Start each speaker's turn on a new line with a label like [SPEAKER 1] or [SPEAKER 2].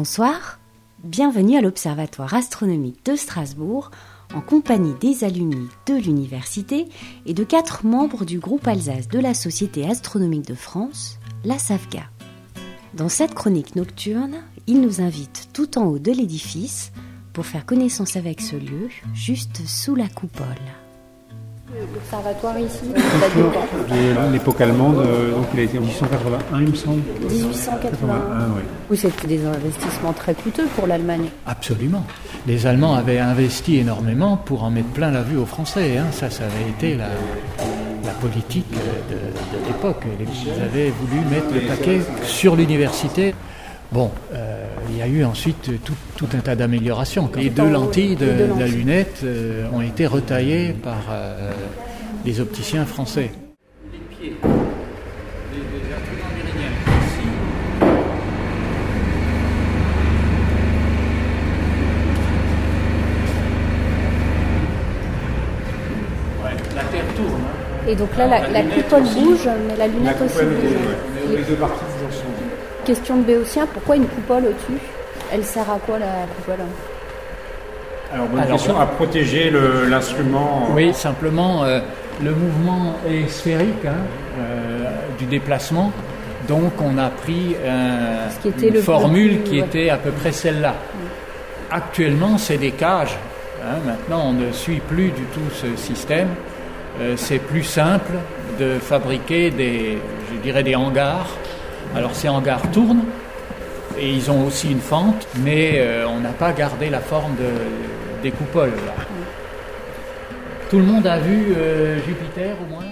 [SPEAKER 1] Bonsoir, bienvenue à l'Observatoire astronomique de Strasbourg en compagnie des alumni de l'université et de quatre membres du groupe Alsace de la Société astronomique de France, la SAFGA. Dans cette chronique nocturne, ils nous invitent tout en haut de l'édifice pour faire connaissance avec ce lieu, juste sous la coupole.
[SPEAKER 2] L'observatoire ici,
[SPEAKER 3] De l'époque allemande, euh, donc il a été en 1881, il me semble.
[SPEAKER 2] 1881.
[SPEAKER 3] oui.
[SPEAKER 2] Oui, c'était des investissements très coûteux pour l'Allemagne.
[SPEAKER 4] Absolument. Les Allemands avaient investi énormément pour en mettre plein la vue aux Français. hein. Ça, ça avait été la, la politique de, de l'époque. Ils avaient voulu mettre le paquet sur l'université. Bon, euh, il y a eu ensuite tout, tout un tas d'améliorations. Les deux lentilles de,
[SPEAKER 2] les
[SPEAKER 4] la lunette euh, ont été retaillées par euh, les opticiens français. La Terre tourne. hein.
[SPEAKER 2] Et donc là, la, la coupole bouge, mais la lunette
[SPEAKER 3] La
[SPEAKER 2] aussi bouge.
[SPEAKER 3] Les deux parties bougent ensemble.
[SPEAKER 2] Question de Béotien, pourquoi une coupole au-dessus? Elle sert à quoi la coupole?
[SPEAKER 3] Alors, bonne
[SPEAKER 4] Alors,
[SPEAKER 3] question, à protéger l'instrument.
[SPEAKER 4] Oui, simplement, euh, le mouvement est sphérique hein, euh, du déplacement. Donc, on a pris euh,
[SPEAKER 2] Ce qui était
[SPEAKER 4] une
[SPEAKER 2] le
[SPEAKER 4] formule
[SPEAKER 2] plus-
[SPEAKER 4] qui
[SPEAKER 2] ouais.
[SPEAKER 4] était à peu près celle-là. Actuellement, c'est des cages. hein. Maintenant, on ne suit plus du tout ce système. Euh, c'est plus simple de fabriquer des, je dirais, des hangars. Alors, ces hangars tournent et ils ont aussi une fente, mais euh, on n'a pas gardé la forme de- des coupoles. là. Tout le monde a vu euh, Jupiter au moins?